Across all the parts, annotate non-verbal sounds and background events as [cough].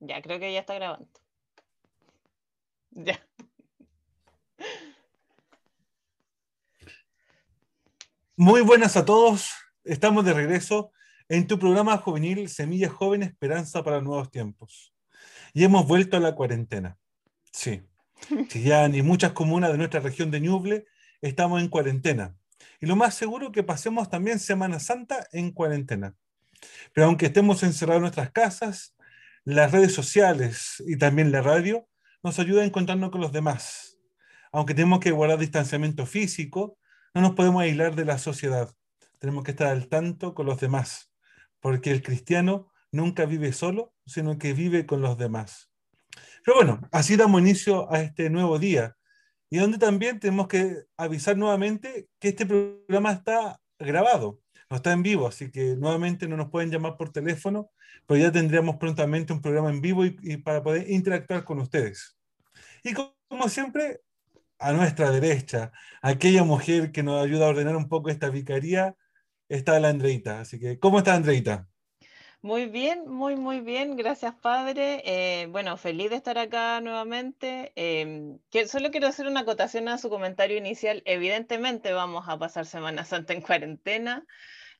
Ya, creo que ya está grabando. Ya. Muy buenas a todos. Estamos de regreso en tu programa juvenil Semilla Joven Esperanza para Nuevos Tiempos. Y hemos vuelto a la cuarentena. Sí. Si ya ni muchas comunas de nuestra región de Ñuble estamos en cuarentena. Y lo más seguro que pasemos también Semana Santa en cuarentena. Pero aunque estemos encerrados en nuestras casas, las redes sociales y también la radio nos ayudan a encontrarnos con los demás. Aunque tenemos que guardar distanciamiento físico, no nos podemos aislar de la sociedad. Tenemos que estar al tanto con los demás, porque el cristiano nunca vive solo, sino que vive con los demás. Pero bueno, así damos inicio a este nuevo día, y donde también tenemos que avisar nuevamente que este programa está grabado, no está en vivo, así que nuevamente no nos pueden llamar por teléfono, pero ya tendríamos prontamente un programa en vivo y, para poder interactuar con ustedes. Y como siempre, a nuestra derecha, aquella mujer que nos ayuda a ordenar un poco esta vicaría, está la Andreita. Así que, ¿cómo está Andreita? Muy bien, muy, muy bien. Gracias, padre. Eh, bueno, feliz de estar acá nuevamente. Em, que, solo quiero hacer una acotación a su comentario inicial. Evidentemente vamos a pasar Semana Santa en cuarentena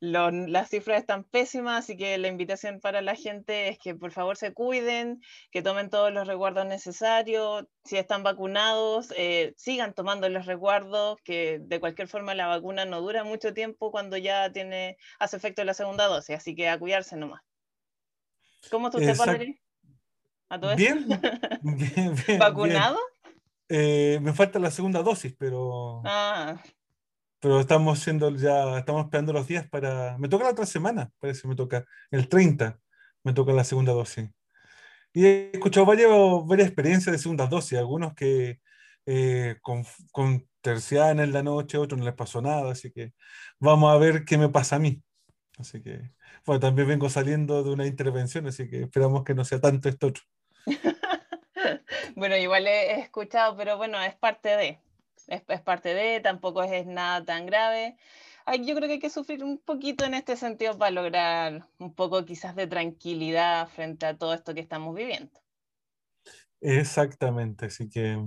las cifras están pésimas, así que la invitación para la gente es que por favor se cuiden, que tomen todos los resguardos necesarios, si están vacunados, eh, sigan tomando los resguardos, que de cualquier forma la vacuna no dura mucho tiempo cuando ya tiene, hace efecto la segunda dosis, así que a cuidarse nomás. ¿Cómo está usted, padre? ¿A todo [laughs] bien, bien, bien, ¿Vacunado? Eh, me falta la segunda dosis, pero... Ah pero estamos siendo ya, estamos esperando los días para, me toca la otra semana, parece, me toca, el 30, me toca la segunda dosis. Y he escuchado varias, varias experiencias de segunda dosis, algunos que eh, con, con terciana en la noche, otros no les pasó nada, así que vamos a ver qué me pasa a mí. Así que, bueno, también vengo saliendo de una intervención, así que esperamos que no sea tanto esto otro. [laughs] bueno, igual he escuchado, pero bueno, es parte de, es, parte de, tampoco es, nada tan grave. yo creo que hay que sufrir un poquito en este sentido para lograr un poco quizás de tranquilidad frente a todo esto que estamos viviendo. Exactamente, así que,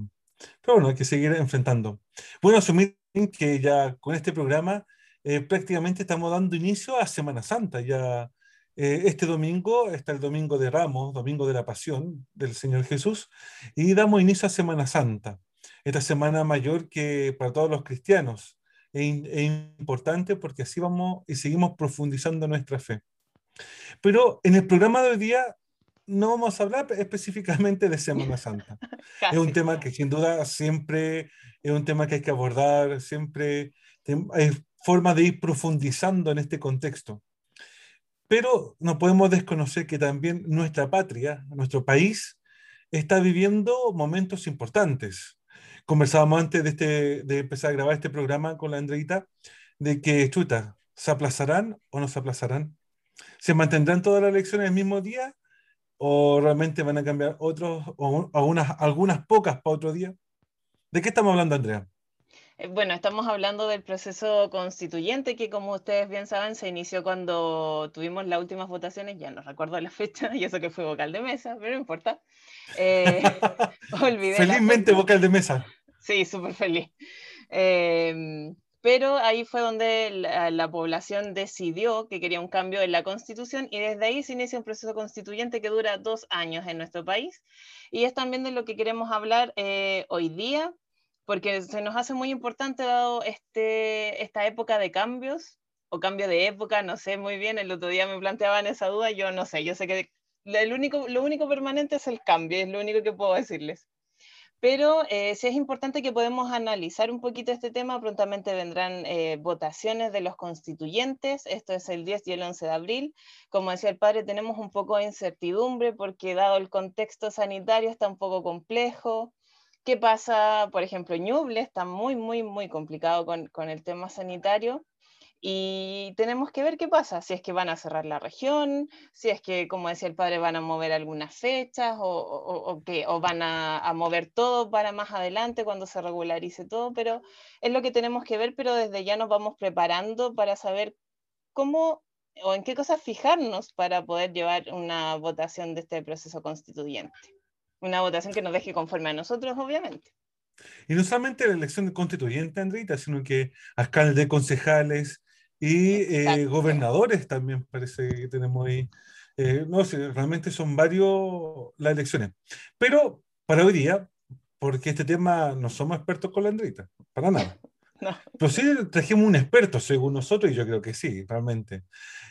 pero bueno, hay que seguir enfrentando. Bueno, asumir que ya con este programa eh, prácticamente estamos dando inicio a Semana Santa. Ya eh, este domingo está el domingo de Ramos, domingo de la Pasión del Señor Jesús, y damos inicio a Semana Santa esta semana mayor que para todos los cristianos. Es, importante porque así vamos y seguimos profundizando nuestra fe. Pero en el programa de hoy día no vamos a hablar específicamente de Semana Santa. [laughs] es un tema que sin duda siempre es un tema que hay que abordar, siempre hay forma de ir profundizando en este contexto. Pero no podemos desconocer que también nuestra patria, nuestro país, está viviendo momentos importantes conversábamos antes de, este, de empezar a grabar este programa con la Andreita, de que, chuta, ¿se aplazarán o no se aplazarán? ¿Se mantendrán todas las elecciones el mismo día? ¿O realmente van a cambiar otros, o algunas, algunas pocas para otro día? ¿De qué estamos hablando, Andrea? Eh, bueno, estamos hablando del proceso constituyente que, como ustedes bien saben, se inició cuando tuvimos las últimas votaciones, ya no recuerdo la [laughs] fecha, y eso que fue vocal de mesa, pero no importa. Eh, [laughs] [laughs] Felizmente vocal de mesa. Sí, súper feliz. Em, pero ahí fue donde la, población decidió que quería un cambio en la constitución y desde ahí se inicia un proceso constituyente que dura dos años en nuestro país. Y es también de lo que queremos hablar eh, hoy día, porque se nos hace muy importante dado este, esta época de cambios o cambio de época, no sé muy bien, el otro día me planteaban esa duda, yo no sé, yo sé que el único, lo único permanente es el cambio, es lo único que puedo decirles. Pero eh, sí es importante que podemos analizar un poquito este tema, prontamente vendrán eh, votaciones de los constituyentes, esto es el 10 y el 11 de abril. Como decía el padre, tenemos un poco de incertidumbre porque dado el contexto sanitario está un poco complejo, ¿Qué pasa, por ejemplo, Ñuble está muy, muy, muy complicado con, con, el tema sanitario y tenemos que ver qué pasa, si es que van a cerrar la región, si es que, como decía el padre, van a mover algunas fechas o, o, o van a, a, mover todo para más adelante cuando se regularice todo, pero es lo que tenemos que ver, pero desde ya nos vamos preparando para saber cómo o en qué cosas fijarnos para poder llevar una votación de este proceso constituyente. Una votación que nos deje conforme a nosotros, obviamente. Y no solamente la elección constituyente, Andrita, sino que alcaldes, concejales y eh, gobernadores también parece que tenemos ahí. Eh, no sé, realmente son varios las elecciones. Pero para hoy día, porque este tema no somos expertos con la Andrita, para nada. [laughs] [laughs] Pero sí trajimos un experto, según nosotros, y yo creo que sí, realmente.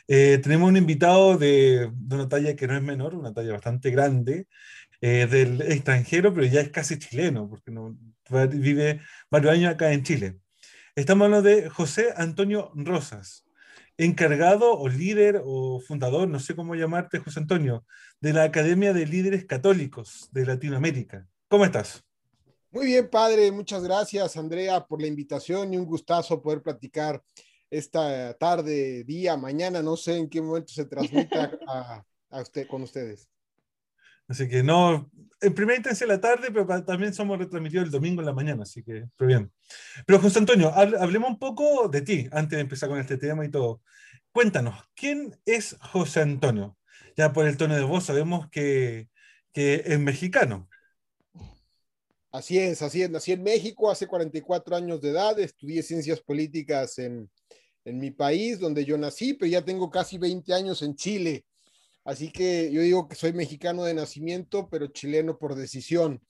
Eh, tenemos un invitado de, de, una talla que no es menor, una talla bastante grande, eh, del extranjero, pero ya es casi chileno, porque no, vive varios años acá en Chile. Estamos hablando de José Antonio Rosas, encargado o líder o fundador, no sé cómo llamarte, José Antonio, de la Academia de Líderes Católicos de Latinoamérica. ¿Cómo estás? Muy bien, padre. Muchas gracias, Andrea, por la invitación y un gustazo poder platicar esta tarde, día, mañana, no sé en qué momento se transmita [laughs] a, usted, con ustedes. Así que no, en primera instancia la tarde, pero también somos retransmitidos el domingo en la mañana, así que, pero bien. Pero José Antonio, hablemos un poco de ti antes de empezar con este tema y todo. Cuéntanos, ¿quién es José Antonio? Ya por el tono de voz sabemos que, que es mexicano. Así es, así es. Nací en México hace 44 años de edad, estudié ciencias políticas en, en mi país, donde yo nací, pero ya tengo casi 20 años en Chile. Así que yo digo que soy mexicano de nacimiento, pero chileno por decisión.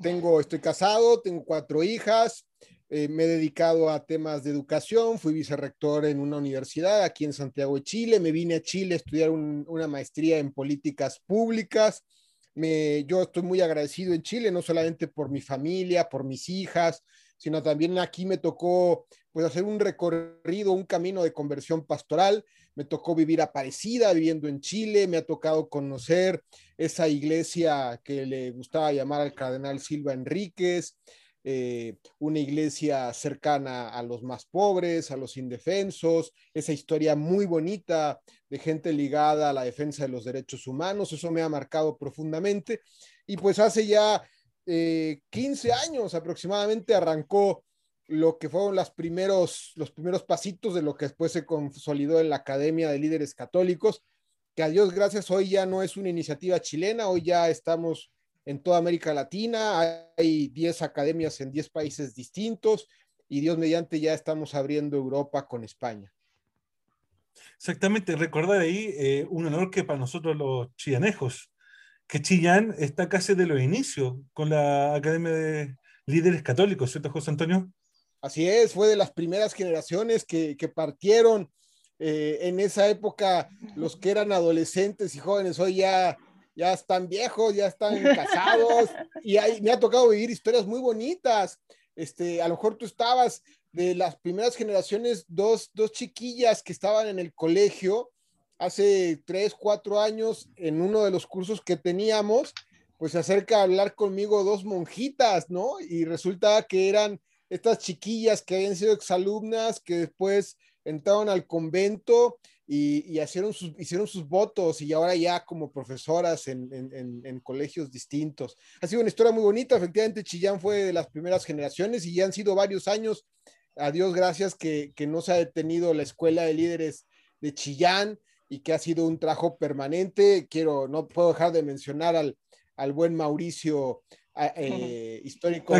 Tengo, estoy casado, tengo cuatro hijas, eh, me he dedicado a temas de educación, fui vicerrector en una universidad aquí en Santiago de Chile, me vine a Chile a estudiar una maestría en políticas públicas yo estoy muy agradecido en Chile, no solamente por mi familia, por mis hijas, sino también aquí me tocó pues hacer un recorrido, un camino de conversión pastoral. Me tocó vivir aparecida viviendo en Chile, me ha tocado conocer esa iglesia que le gustaba llamar al cardenal Silva Enríquez, eh, una iglesia cercana a los más pobres, a los indefensos, esa historia muy bonita de gente ligada a la defensa de los derechos humanos, eso me ha marcado profundamente. Y pues hace ya 15 eh, años aproximadamente arrancó lo que fueron los primeros, los primeros pasitos de lo que después se consolidó en la Academia de Líderes Católicos, que a Dios gracias hoy ya no es una iniciativa chilena, hoy ya estamos en toda América Latina, hay 10 academias en 10 países distintos y Dios mediante ya estamos abriendo Europa con España. Exactamente, recordar ahí eh, un honor que para nosotros los chillanejos, que Chillán está casi de los inicios con la Academia de Líderes Católicos, ¿cierto, José Antonio? Así es, fue de las primeras generaciones que, que partieron eh, en esa época, los que eran adolescentes y jóvenes, hoy ya ya están viejos, ya están casados, [laughs] y ahí me ha tocado vivir historias muy bonitas. Este, a lo mejor tú estabas de las primeras generaciones, dos, dos chiquillas que estaban en el colegio hace tres, cuatro años, en uno de los cursos que teníamos, pues se acerca a hablar conmigo dos monjitas, ¿no? Y resulta que eran estas chiquillas que habían sido exalumnas, que después entraron al convento y, hicieron, sus, hicieron sus votos y ahora ya como profesoras en, colegios distintos. Ha sido una historia muy bonita, efectivamente Chillán fue de las primeras generaciones y ya han sido varios años, a Dios gracias, que, que no se ha detenido la escuela de líderes de Chillán y que ha sido un trabajo permanente. Quiero, no puedo dejar de mencionar al, al buen Mauricio eh, histórico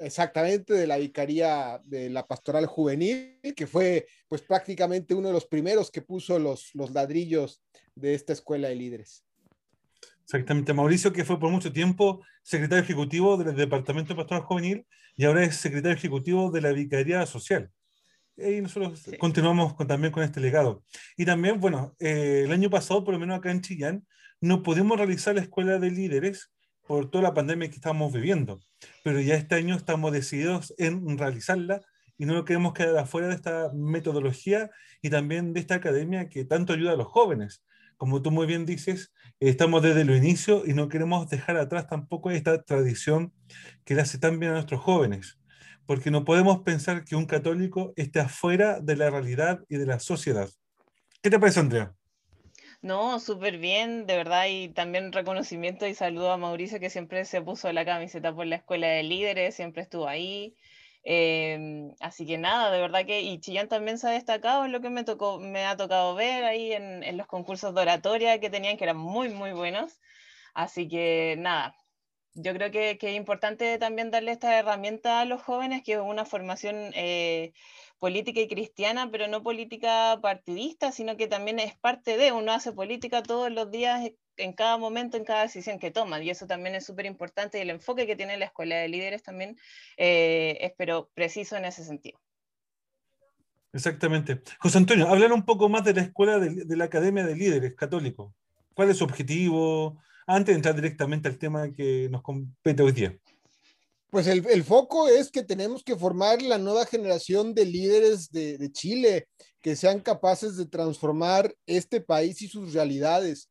exactamente de la vicaría de la pastoral juvenil, que fue pues prácticamente uno de los primeros que puso los, los ladrillos de esta escuela de líderes. Exactamente, Mauricio, que fue por mucho tiempo secretario ejecutivo del Departamento de Pastoral Juvenil y ahora es secretario ejecutivo de la Vicaría Social. Y nosotros continuamos con, también con este legado. Y también, bueno, eh, el año pasado, por lo menos acá en Chillán, no pudimos realizar la escuela de líderes por toda la pandemia que estamos viviendo. Pero ya este año estamos decididos en realizarla y no queremos quedar afuera de esta metodología y también de esta academia que tanto ayuda a los jóvenes. Como tú muy bien dices, estamos desde el inicio y no queremos dejar atrás tampoco esta tradición que le hace tan bien a nuestros jóvenes, porque no podemos pensar que un católico esté afuera de la realidad y de la sociedad. ¿Qué te parece, Andrea? No, súper bien, de verdad, y también reconocimiento y saludo a Mauricio que siempre se puso la camiseta por la escuela de líderes, siempre estuvo ahí. Em, así que nada, de verdad que, y Chillán también se ha destacado en lo que me, tocó, me ha tocado ver ahí en, en los concursos de oratoria que tenían, que eran muy, muy buenos. Así que nada, yo creo que, que, es importante también darle esta herramienta a los jóvenes, que es una formación eh, política y cristiana, pero no política partidista, sino que también es parte de, uno hace política todos los días, en cada momento, en cada decisión que toma, y eso también es súper importante, y el enfoque que tiene la Escuela de Líderes también eh, es, pero preciso en ese sentido. Exactamente. José Antonio, hablar un poco más de la Escuela de, de la Academia de Líderes Católicos. ¿Cuál es su objetivo? Antes de entrar directamente al tema que nos compete hoy día. Pues el, el, foco es que tenemos que formar la nueva generación de líderes de, Chile que sean capaces de transformar este país y sus realidades.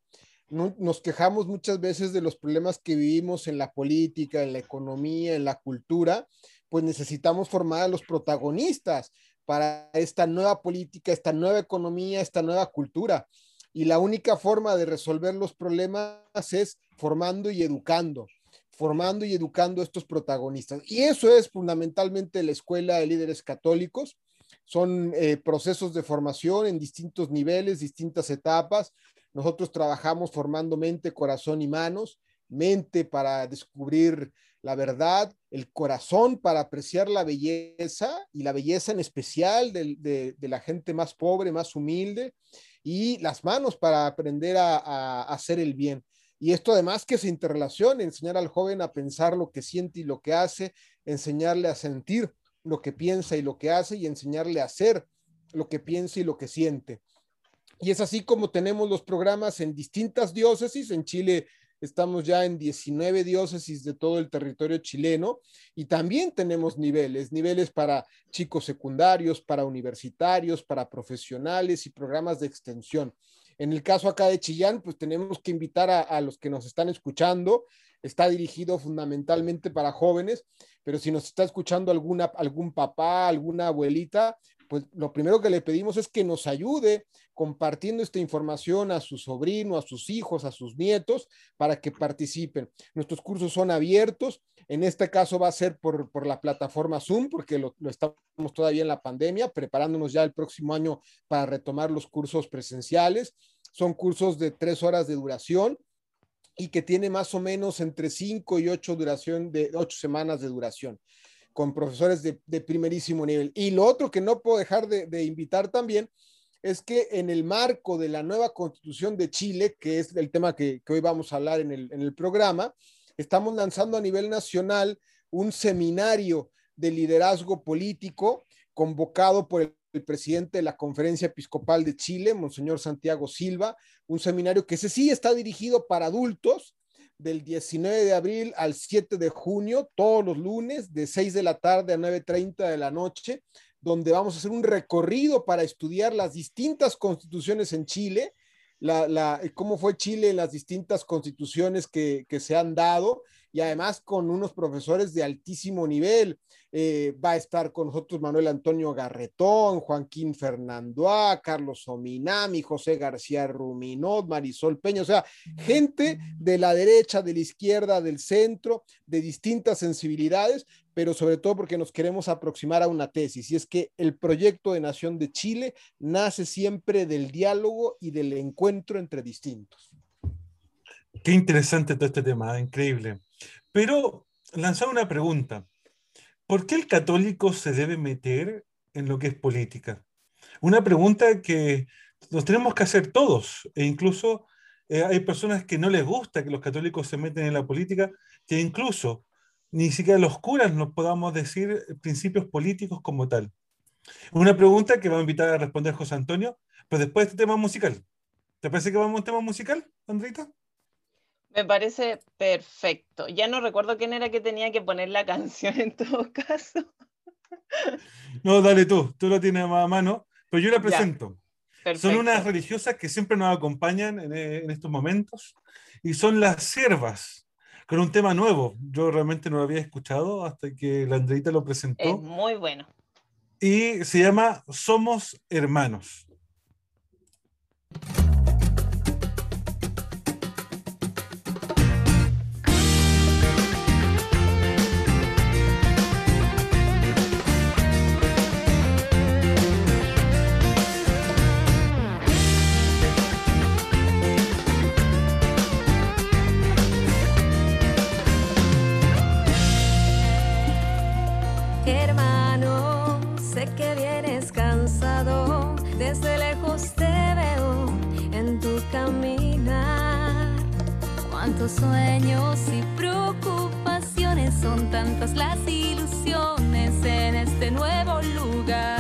No, nos quejamos muchas veces de los problemas que vivimos en la política, en la economía, en la cultura, pues necesitamos formar a los protagonistas para esta nueva política, esta nueva economía, esta nueva cultura. Y la única forma de resolver los problemas es formando y educando formando y educando a estos protagonistas. Y eso es fundamentalmente la Escuela de Líderes Católicos. Son eh, procesos de formación en distintos niveles, distintas etapas. Nosotros trabajamos formando mente, corazón y manos. Mente para descubrir la verdad, el corazón para apreciar la belleza y la belleza en especial de, de, la gente más pobre, más humilde, y las manos para aprender a hacer el bien. Y esto además que se interrelaciona, enseñar al joven a pensar lo que siente y lo que hace, enseñarle a sentir lo que piensa y lo que hace y enseñarle a hacer lo que piensa y lo que siente. Y es así como tenemos los programas en distintas diócesis. En Chile estamos ya en 19 diócesis de todo el territorio chileno y también tenemos niveles, niveles para chicos secundarios, para universitarios, para profesionales y programas de extensión. En el caso acá de Chillán, pues tenemos que invitar a, los que nos están escuchando. Está dirigido fundamentalmente para jóvenes, pero si nos está escuchando alguna, algún papá, alguna abuelita, pues lo primero que le pedimos es que nos ayude compartiendo esta información a su sobrino, a sus hijos, a sus nietos, para que participen. Nuestros cursos son abiertos. En este caso va a ser por, por la plataforma Zoom, porque lo, lo, estamos todavía en la pandemia, preparándonos ya el próximo año para retomar los cursos presenciales. Son cursos de tres horas de duración y que tiene más o menos entre cinco y ocho duración de ocho semanas de duración con profesores de, primerísimo nivel. Y lo otro que no puedo dejar de, invitar también es que en el marco de la nueva constitución de Chile, que es el tema que, hoy vamos a hablar en el, en el, programa, estamos lanzando a nivel nacional un seminario de liderazgo político convocado por el, el presidente de la Conferencia Episcopal de Chile, Monseñor Santiago Silva, un seminario que ese sí está dirigido para adultos, del 19 de abril al 7 de junio, todos los lunes, de 6 de la tarde a 9.30 de la noche, donde vamos a hacer un recorrido para estudiar las distintas constituciones en Chile, la, la, cómo fue Chile en las distintas constituciones que, que se han dado y además con unos profesores de altísimo nivel. Eh, va a estar con nosotros Manuel Antonio Garretón, Joaquín Fernandoa, Carlos Ominami, José García Ruminot, Marisol Peña, o sea, gente de la derecha, de la izquierda, del centro, de distintas sensibilidades, pero sobre todo porque nos queremos aproximar a una tesis, y es que el proyecto de Nación de Chile nace siempre del diálogo y del encuentro entre distintos. Qué interesante todo este tema, increíble. Pero lanzar una pregunta. ¿Por qué el católico se debe meter en lo que es política? Una pregunta que nos tenemos que hacer todos, e incluso eh, hay personas que no les gusta que los católicos se meten en la política, que incluso ni siquiera los curas nos podamos decir principios políticos como tal. Una pregunta que va a invitar a responder José Antonio, pero después de este tema musical. ¿Te parece que vamos a un tema musical, Andrita? Me parece perfecto. Ya no recuerdo quién era que tenía que poner la [laughs] canción en todo caso. No, dale tú, tú lo tienes a mano, pero yo la presento. Son unas religiosas que siempre nos acompañan en, en, estos momentos y son las siervas, con un tema nuevo. Yo realmente no lo había escuchado hasta que la Andreita lo presentó. Es muy bueno. Y se llama Somos Hermanos. Tantos sueños y preocupaciones, son tantas las ilusiones en este nuevo lugar.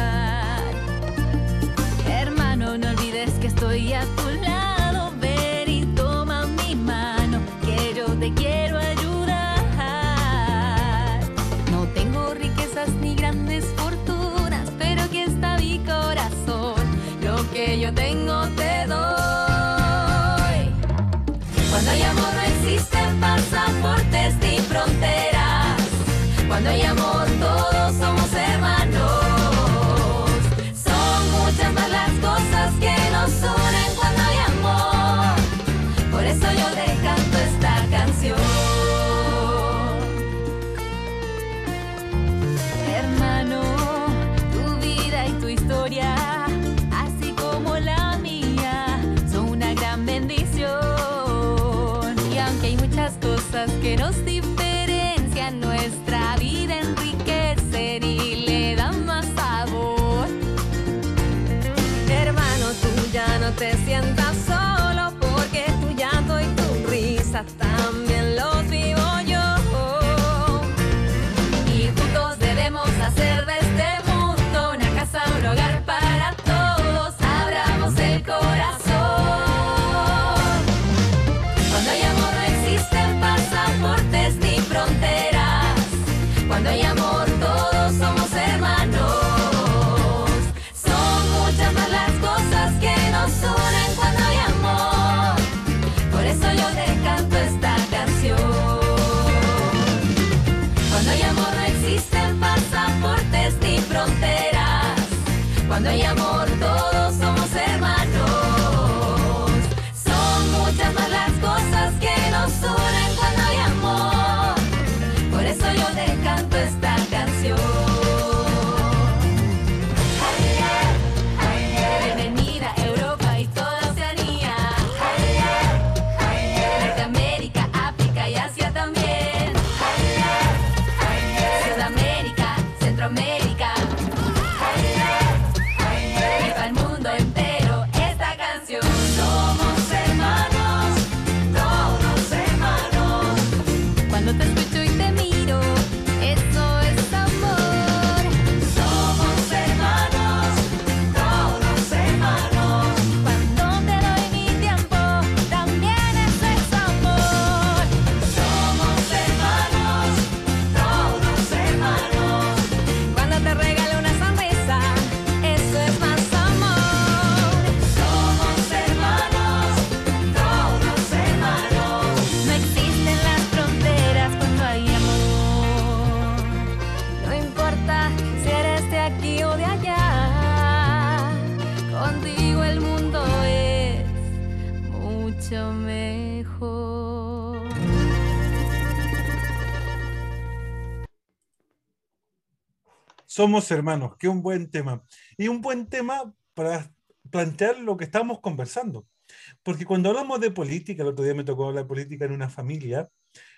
No existen pasaportes ni fronteras. Cuando hay que nos diferencian, nuestra vida enriquecen y le dan más sabor. Hermano, tú ya no te sientas Somos hermanos, qué un buen tema. Y un buen tema para plantear lo que estamos conversando. Porque cuando hablamos de política, el otro día me tocó hablar de política en una familia,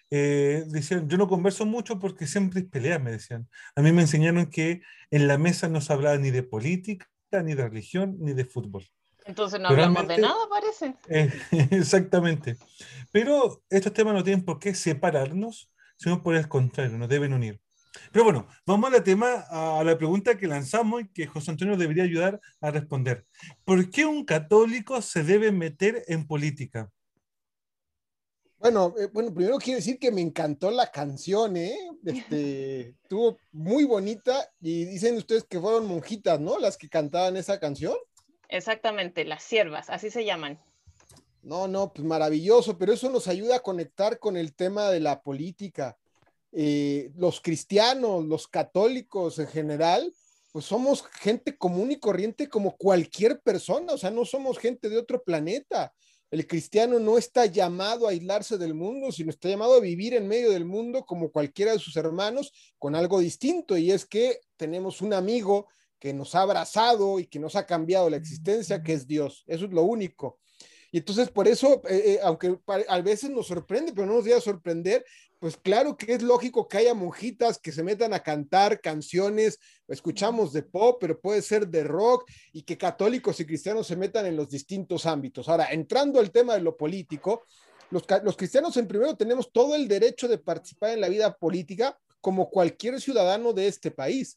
eh, decían, yo no converso mucho porque siempre es pelea, me decían. A mí me enseñaron que en la mesa no se hablaba ni de política, ni de religión, ni de fútbol. Entonces no hablamos de nada, parece. Eh, [laughs] exactamente. Pero estos temas no tienen por qué separarnos, sino por el contrario, nos deben unir. Pero bueno, vamos al tema, a la pregunta que lanzamos y que José Antonio debería ayudar a responder. ¿Por qué un católico se debe meter en política? Bueno, eh, bueno, primero quiero decir que me encantó la canción, ¿eh? Este, [laughs] estuvo muy bonita y dicen ustedes que fueron monjitas, ¿no? Las que cantaban esa canción. Exactamente, las siervas, así se llaman. No, no, pues maravilloso, pero eso nos ayuda a conectar con el tema de la política. Eh, los cristianos, los católicos en general, pues somos gente común y corriente como cualquier persona, o sea, no somos gente de otro planeta. El cristiano no está llamado a aislarse del mundo, sino está llamado a vivir en medio del mundo como cualquiera de sus hermanos, con algo distinto, y es que tenemos un amigo que nos ha abrazado y que nos ha cambiado la existencia, que es Dios. Eso es lo único. Y entonces por eso, eh, eh, aunque a veces nos sorprende, pero no nos debe sorprender, pues claro que es lógico que haya monjitas que se metan a cantar canciones, escuchamos de pop, pero puede ser de rock, y que católicos y cristianos se metan en los distintos ámbitos. Ahora, entrando al tema de lo político, Los, los cristianos en primero tenemos todo el derecho de participar en la vida política como cualquier ciudadano de este país.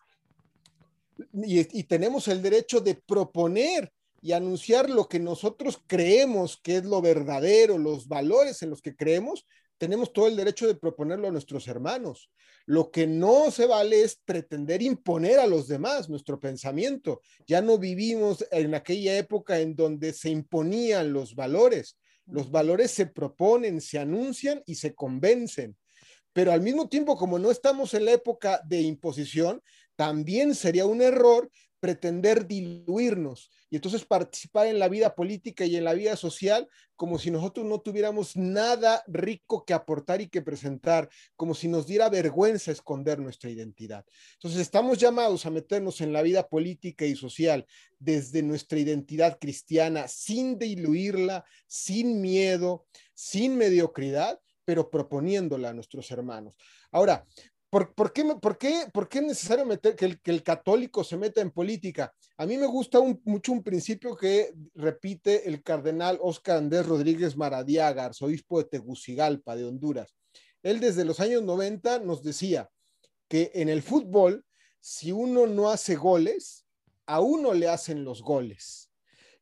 Y, y tenemos el derecho de proponer y anunciar lo que nosotros creemos que es lo verdadero, los valores en los que creemos, tenemos todo el derecho de proponerlo a nuestros hermanos. Lo que no se vale es pretender imponer a los demás nuestro pensamiento. Ya no vivimos en aquella época en donde se imponían los valores. Los valores se proponen, se anuncian y se convencen. Pero al mismo tiempo, como no estamos en la época de imposición, también sería un error pretender diluirnos y entonces participar en la vida política y en la vida social como si nosotros no tuviéramos nada rico que aportar y que presentar, como si nos diera vergüenza esconder nuestra identidad. Entonces estamos llamados a meternos en la vida política y social desde nuestra identidad cristiana, sin diluirla, sin miedo, sin mediocridad, pero proponiéndola a nuestros hermanos. Ahora, ¿Por, por, qué, por, qué, ¿Por, qué, es necesario meter que el, que el, católico se meta en política? A mí me gusta un, mucho un principio que repite el cardenal Oscar Andrés Rodríguez Maradiaga, arzobispo de Tegucigalpa, de Honduras. Él desde los años 90 nos decía que en el fútbol, si uno no hace goles, a uno le hacen los goles.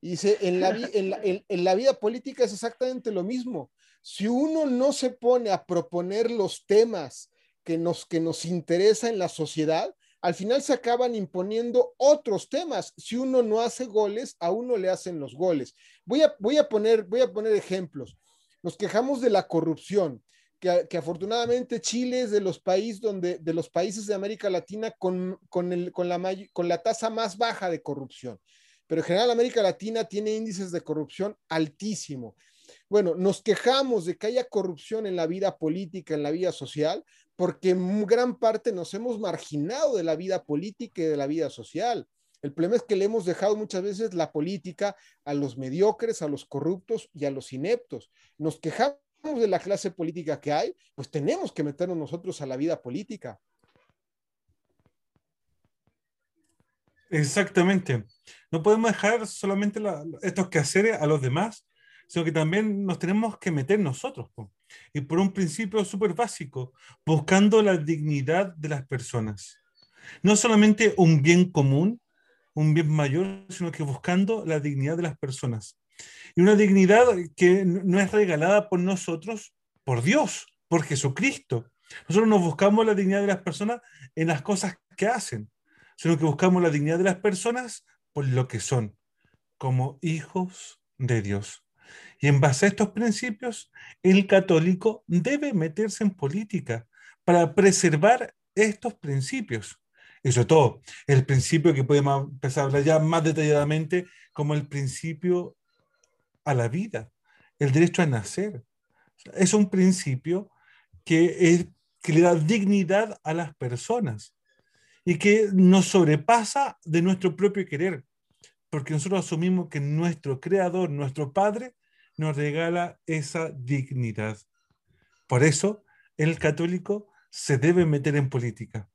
Y dice, en la, en la, en, en la vida política es exactamente lo mismo. Si uno no se pone a proponer los temas, que nos, que nos interesa en la sociedad, al final se acaban imponiendo otros temas. Si uno no hace goles, a uno le hacen los goles. Voy a, voy a, poner, voy a poner ejemplos. Nos quejamos de la corrupción, que, que afortunadamente Chile es de los, países donde, de los países de América Latina con, con, el, con, la, con la tasa más baja de corrupción. Pero en general América Latina tiene índices de corrupción altísimo. Bueno, nos quejamos de que haya corrupción en la vida política, en la vida social, porque gran parte nos hemos marginado de la vida política y de la vida social. El problema es que le hemos dejado muchas veces la política a los mediocres, a los corruptos y a los ineptos. Nos quejamos de la clase política que hay, pues tenemos que meternos nosotros a la vida política. Exactamente. No podemos dejar solamente la, estos quehaceres a los demás, sino que también nos tenemos que meter nosotros. Y por un principio súper básico, buscando la dignidad de las personas. No solamente un bien común, un bien mayor, sino que buscando la dignidad de las personas. Y una dignidad que no es regalada por nosotros, por Dios, por Jesucristo. Nosotros no buscamos la dignidad de las personas en las cosas que hacen, sino que buscamos la dignidad de las personas por lo que son, como hijos de Dios. Y en base a estos principios, el católico debe meterse en política para preservar estos principios. Y sobre todo, el principio que podemos empezar a hablar ya más detalladamente como el principio a la vida, el derecho a nacer. Es un principio que, es, que le da dignidad a las personas y que nos sobrepasa de nuestro propio querer, porque nosotros asumimos que nuestro creador, nuestro Padre, nos regala esa dignidad. Por eso el católico se debe meter en política.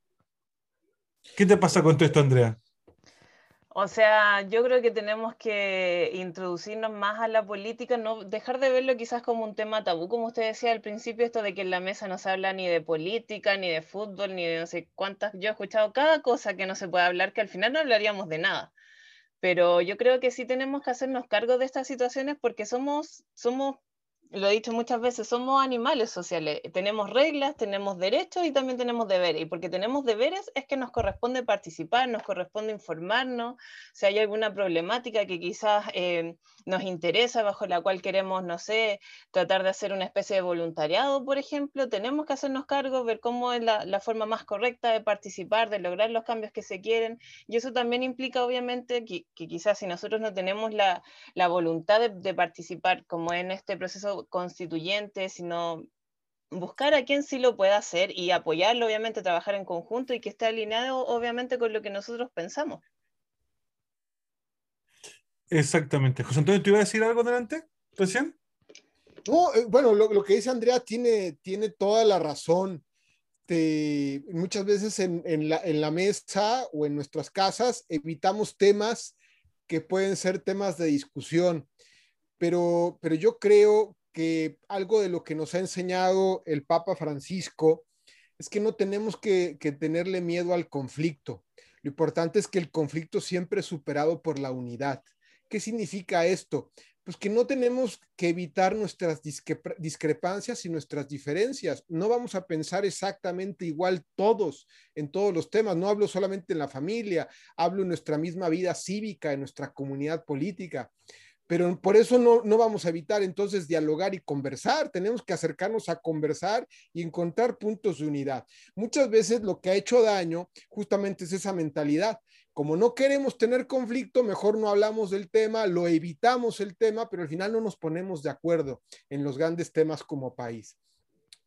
¿Qué te pasa con todo esto, Andrea? O sea, yo creo que tenemos que introducirnos más a la política, no dejar de verlo quizás como un tema tabú, como usted decía al principio, esto de que en la mesa no se habla ni de política, ni de fútbol, ni de no sé cuántas. Yo he escuchado cada cosa que no se puede hablar, que al final no hablaríamos de nada pero yo creo que sí tenemos que hacernos cargo de estas situaciones porque somos, somos lo he dicho muchas veces, somos animales sociales, tenemos reglas, tenemos derechos y también tenemos deberes. Y porque tenemos deberes es que nos corresponde participar, nos corresponde informarnos, si hay alguna problemática que quizás eh, nos interesa, bajo la cual queremos, no sé, tratar de hacer una especie de voluntariado, por ejemplo, tenemos que hacernos cargo, ver cómo es la, la forma más correcta de participar, de lograr los cambios que se quieren. Y eso también implica, obviamente, que, que quizás si nosotros no tenemos la, la voluntad de, de participar, como en este proceso constituyente, sino buscar a quien sí lo pueda hacer y apoyarlo, obviamente, trabajar en conjunto y que esté alineado, obviamente, con lo que nosotros pensamos. Exactamente. José Antonio, ¿te iba a decir algo delante, recién? No, eh, bueno, lo, lo, que dice Andrea tiene, tiene toda la razón. Te, muchas veces en, en, la, en la mesa o en nuestras casas evitamos temas que pueden ser temas de discusión, pero, pero yo creo que algo de lo que nos ha enseñado el Papa Francisco es que no tenemos que, tenerle miedo al conflicto. Lo importante es que el conflicto siempre es superado por la unidad. ¿Qué significa esto? Pues que no tenemos que evitar nuestras discre- discrepancias y nuestras diferencias. No vamos a pensar exactamente igual todos en todos los temas. No hablo solamente en la familia, hablo en nuestra misma vida cívica, en nuestra comunidad política. Pero por eso no, no vamos a evitar entonces dialogar y conversar. Tenemos que acercarnos a conversar y encontrar puntos de unidad. Muchas veces lo que ha hecho daño justamente es esa mentalidad. Como no queremos tener conflicto, mejor no hablamos del tema, lo evitamos el tema, pero al final no nos ponemos de acuerdo en los grandes temas como país.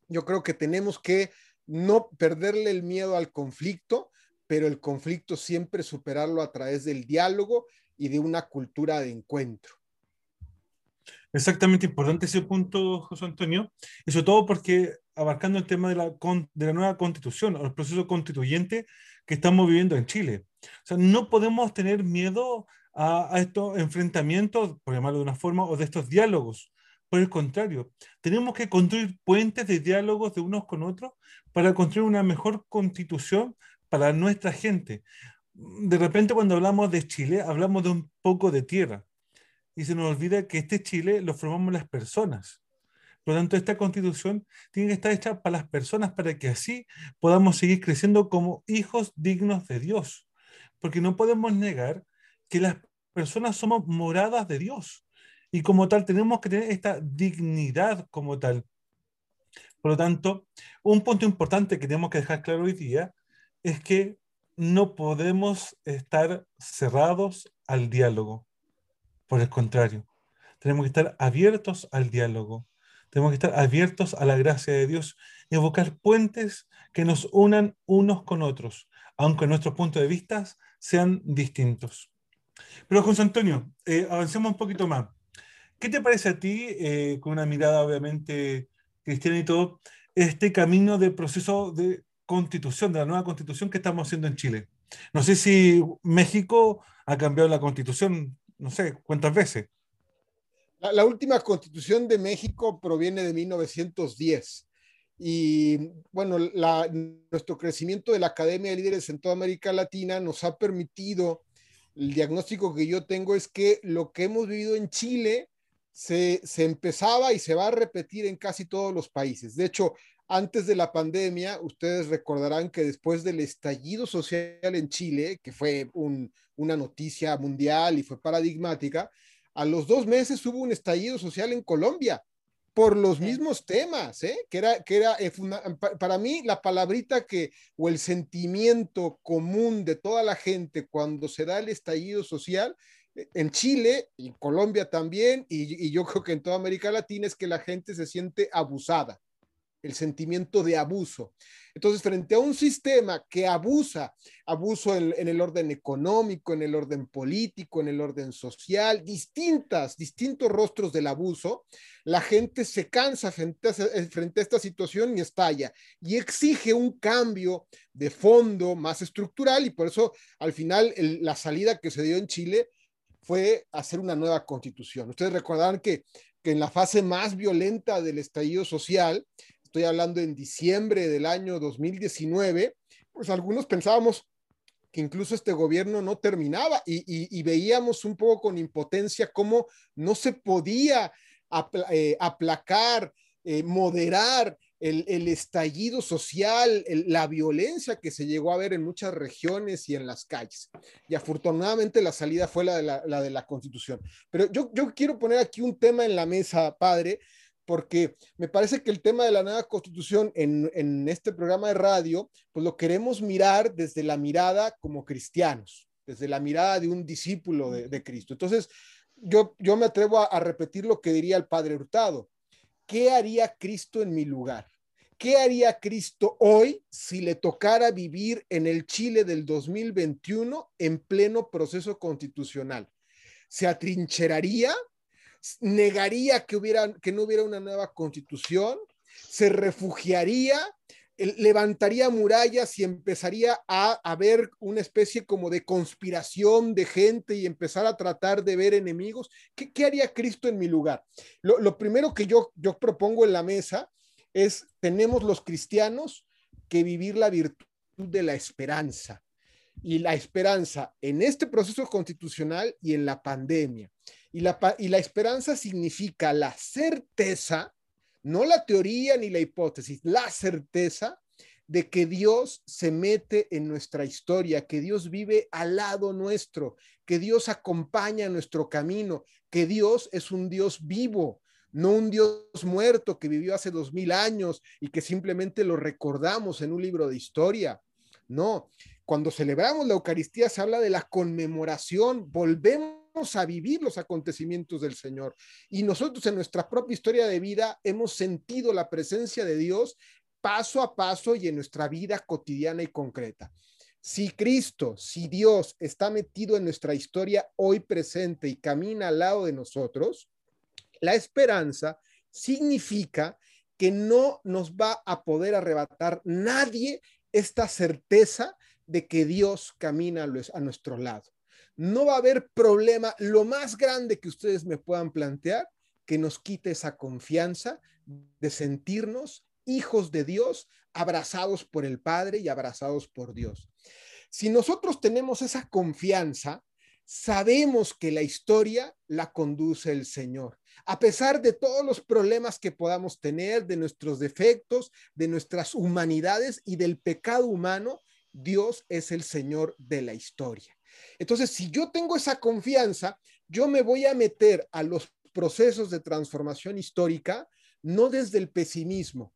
Yo creo que tenemos que no perderle el miedo al conflicto, pero el conflicto siempre superarlo a través del diálogo y de una cultura de encuentro. Exactamente importante ese punto, José Antonio, y sobre todo porque abarcando el tema de la, de la nueva constitución o el proceso constituyente que estamos viviendo en Chile. O sea, no podemos tener miedo a, a estos enfrentamientos, por llamarlo de una forma, o de estos diálogos. Por el contrario, tenemos que construir puentes de diálogos de unos con otros para construir una mejor constitución para nuestra gente. De repente cuando hablamos de Chile, hablamos de un poco de tierra y se nos olvida que este Chile lo formamos las personas. Por lo tanto, esta constitución tiene que estar hecha para las personas para que así podamos seguir creciendo como hijos dignos de Dios. Porque no podemos negar que las personas somos moradas de Dios y como tal tenemos que tener esta dignidad como tal. Por lo tanto, un punto importante que tenemos que dejar claro hoy día es que no podemos estar cerrados al diálogo. Por el contrario, tenemos que estar abiertos al diálogo. Tenemos que estar abiertos a la gracia de Dios y buscar puentes que nos unan unos con otros, aunque nuestros puntos de vista sean distintos. Pero José Antonio, eh, avancemos un poquito más. ¿Qué te parece a ti, eh, con una mirada obviamente cristiana y todo, este camino de proceso de constitución, de la nueva constitución que estamos haciendo en Chile? No sé si México ha cambiado la constitución, no sé cuántas veces. La, última constitución de México proviene de 1910 y bueno, nuestro crecimiento de la Academia de Líderes en toda América Latina nos ha permitido, el diagnóstico que yo tengo es que lo que hemos vivido en Chile se, se empezaba y se va a repetir en casi todos los países. De hecho, antes de la pandemia, ustedes recordarán que después del estallido social en Chile, que fue un, una noticia mundial y fue paradigmática, a los dos meses hubo un estallido social en Colombia por los mismos temas, ¿eh? que era, que era eh, para mí la palabrita que, o el sentimiento común de toda la gente cuando se da el estallido social, en Chile, en Colombia también, y, y yo creo que en toda América Latina es que la gente se siente abusada el sentimiento de abuso. Entonces, frente a un sistema que abusa, abuso en, el orden económico, en el orden político, en el orden social, distintas, distintos rostros del abuso, la gente se cansa frente a, a esta situación y estalla y exige un cambio de fondo más estructural y por eso al final la salida que se dio en Chile fue hacer una nueva constitución. Ustedes recordarán que, que en la fase más violenta del estallido social, estoy hablando en diciembre del año 2019, pues algunos pensábamos que incluso este gobierno no terminaba y, veíamos un poco con impotencia cómo no se podía eh, aplacar, eh, moderar el, estallido social, la violencia que se llegó a ver en muchas regiones y en las calles. Y afortunadamente la salida fue la de la, constitución. Pero yo quiero poner aquí un tema en la mesa, padre, porque me parece que el tema de la nueva constitución en, este programa de radio, pues lo queremos mirar desde la mirada como cristianos, desde la mirada de un discípulo de, de Cristo. Entonces, yo, yo me atrevo a, a, repetir lo que diría el padre Hurtado. ¿Qué haría Cristo en mi lugar? ¿Qué haría Cristo hoy si le tocara vivir en el Chile del 2021 en pleno proceso constitucional? ¿Se atrincheraría? Negaría que, hubiera, que no hubiera una nueva constitución, se refugiaría levantaría murallas y empezaría a haber una especie como de conspiración de gente y empezar a tratar de ver enemigos. ¿Qué, qué haría Cristo en mi lugar? Lo, lo, primero que yo, yo propongo en la mesa es, tenemos los cristianos que vivir la virtud de la esperanza. Y la esperanza en este proceso constitucional y en la pandemia. Y la, y la esperanza significa la certeza no la teoría ni la hipótesis, la certeza de que Dios se mete en nuestra historia, que Dios vive al lado nuestro, que Dios acompaña nuestro camino, que Dios es un Dios vivo, no un Dios muerto que vivió hace dos mil años y que simplemente lo recordamos en un libro de historia. No, cuando celebramos la Eucaristía se habla de la conmemoración, volvemos a vivir los acontecimientos del Señor. Y nosotros en nuestra propia historia de vida hemos sentido la presencia de Dios paso a paso y en nuestra vida cotidiana y concreta. Si Cristo, si Dios está metido en nuestra historia hoy presente y camina al lado de nosotros, la esperanza significa que no nos va a poder arrebatar nadie esta certeza de que Dios camina a nuestro lado no va a haber problema, lo más grande que ustedes me puedan plantear, que nos quite esa confianza de sentirnos hijos de Dios, abrazados por el Padre y abrazados por Dios. Si nosotros tenemos esa confianza, sabemos que la historia la conduce el Señor. A pesar de todos los problemas que podamos tener, de nuestros defectos, de nuestras humanidades y del pecado humano, Dios es el Señor de la historia. Entonces, si yo tengo esa confianza, yo me voy a meter a los procesos de transformación histórica no desde el pesimismo.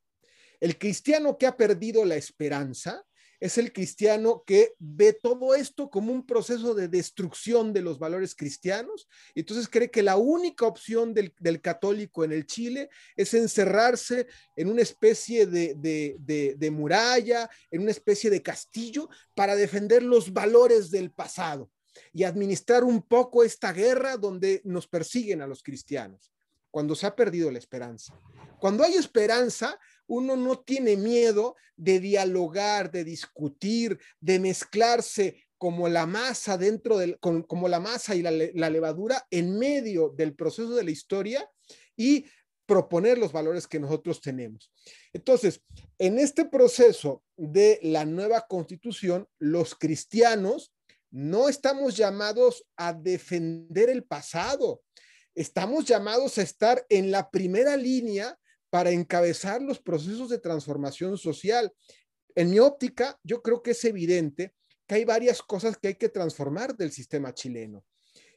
El cristiano que ha perdido la esperanza es el cristiano que ve todo esto como un proceso de destrucción de los valores cristianos. Y entonces cree que la única opción del, católico en el Chile es encerrarse en una especie de, de muralla, en una especie de castillo para defender los valores del pasado y administrar un poco esta guerra donde nos persiguen a los cristianos, cuando se ha perdido la esperanza. Cuando hay esperanza, uno no tiene miedo de dialogar, de discutir, de mezclarse como la masa dentro del, como la masa y la, la levadura en medio del proceso de la historia y proponer los valores que nosotros tenemos. Entonces, en este proceso de la nueva constitución, los cristianos no estamos llamados a defender el pasado, estamos llamados a estar en la primera línea para encabezar los procesos de transformación social. En mi óptica, yo creo que es evidente que hay varias cosas que hay que transformar del sistema chileno.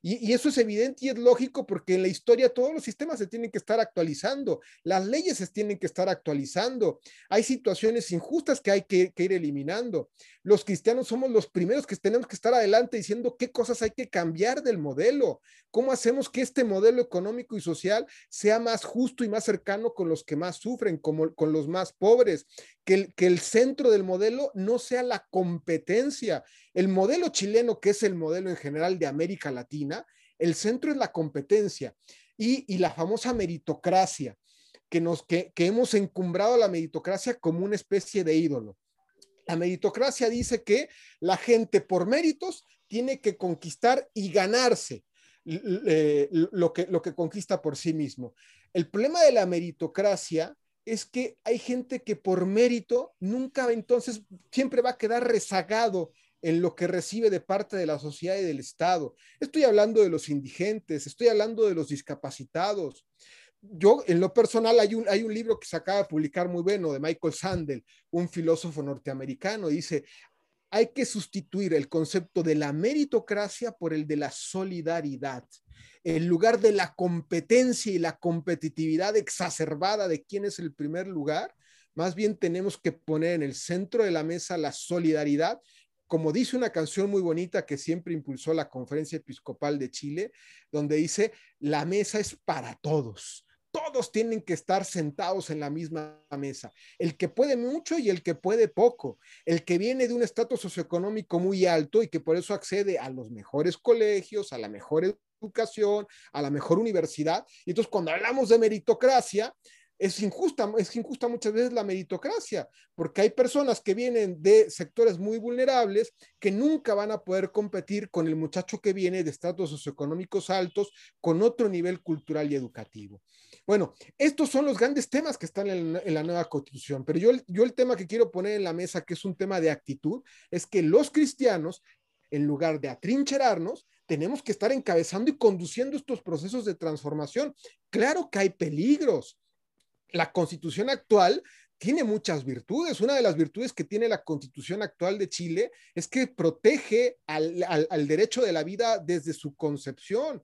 Y, eso es evidente y es lógico porque en la historia todos los sistemas se tienen que estar actualizando, las leyes se tienen que estar actualizando, hay situaciones injustas que hay que, ir eliminando. Los cristianos somos los primeros que tenemos que estar adelante diciendo qué cosas hay que cambiar del modelo, cómo hacemos que este modelo económico y social sea más justo y más cercano con los que más sufren, con los más pobres, que el centro del modelo no sea la competencia. El modelo chileno, que es el modelo en general de América Latina, el centro es la competencia y, la famosa meritocracia, que, nos, que, hemos encumbrado a la meritocracia como una especie de ídolo. La meritocracia dice que la gente por méritos tiene que conquistar y ganarse eh, lo que conquista por sí mismo. El problema de la meritocracia es que hay gente que por mérito nunca, entonces, siempre va a quedar rezagado en lo que recibe de parte de la sociedad y del Estado. Estoy hablando de los indigentes, estoy hablando de los discapacitados. Yo, en lo personal, hay un, hay un libro que se acaba de publicar muy bueno de Michael Sandel, un filósofo norteamericano, dice, hay que sustituir el concepto de la meritocracia por el de la solidaridad en lugar de la competencia y la competitividad exacerbada de quién es el primer lugar, más bien tenemos que poner en el centro de la mesa la solidaridad, como dice una canción muy bonita que siempre impulsó la Conferencia Episcopal de Chile, donde dice, la mesa es para todos. Todos tienen que estar sentados en la misma mesa. El que puede mucho y el que puede poco. El que viene de un estatus socioeconómico muy alto y que por eso accede a los mejores colegios, a la mejor educación, a la mejor universidad. Y entonces cuando hablamos de meritocracia, es injusta, es injusta muchas veces la meritocracia, porque hay personas que vienen de sectores muy vulnerables que nunca van a poder competir con el muchacho que viene de estatus socioeconómicos altos, con otro nivel cultural y educativo. Bueno, estos son los grandes temas que están en, la nueva constitución, pero yo, yo el tema que quiero poner en la mesa, que es un tema de actitud, es que los cristianos, en lugar de atrincherarnos, tenemos que estar encabezando y conduciendo estos procesos de transformación. Claro que hay peligros, la constitución actual tiene muchas virtudes. Una de las virtudes que tiene la constitución actual de Chile es que protege al, derecho de la vida desde su concepción.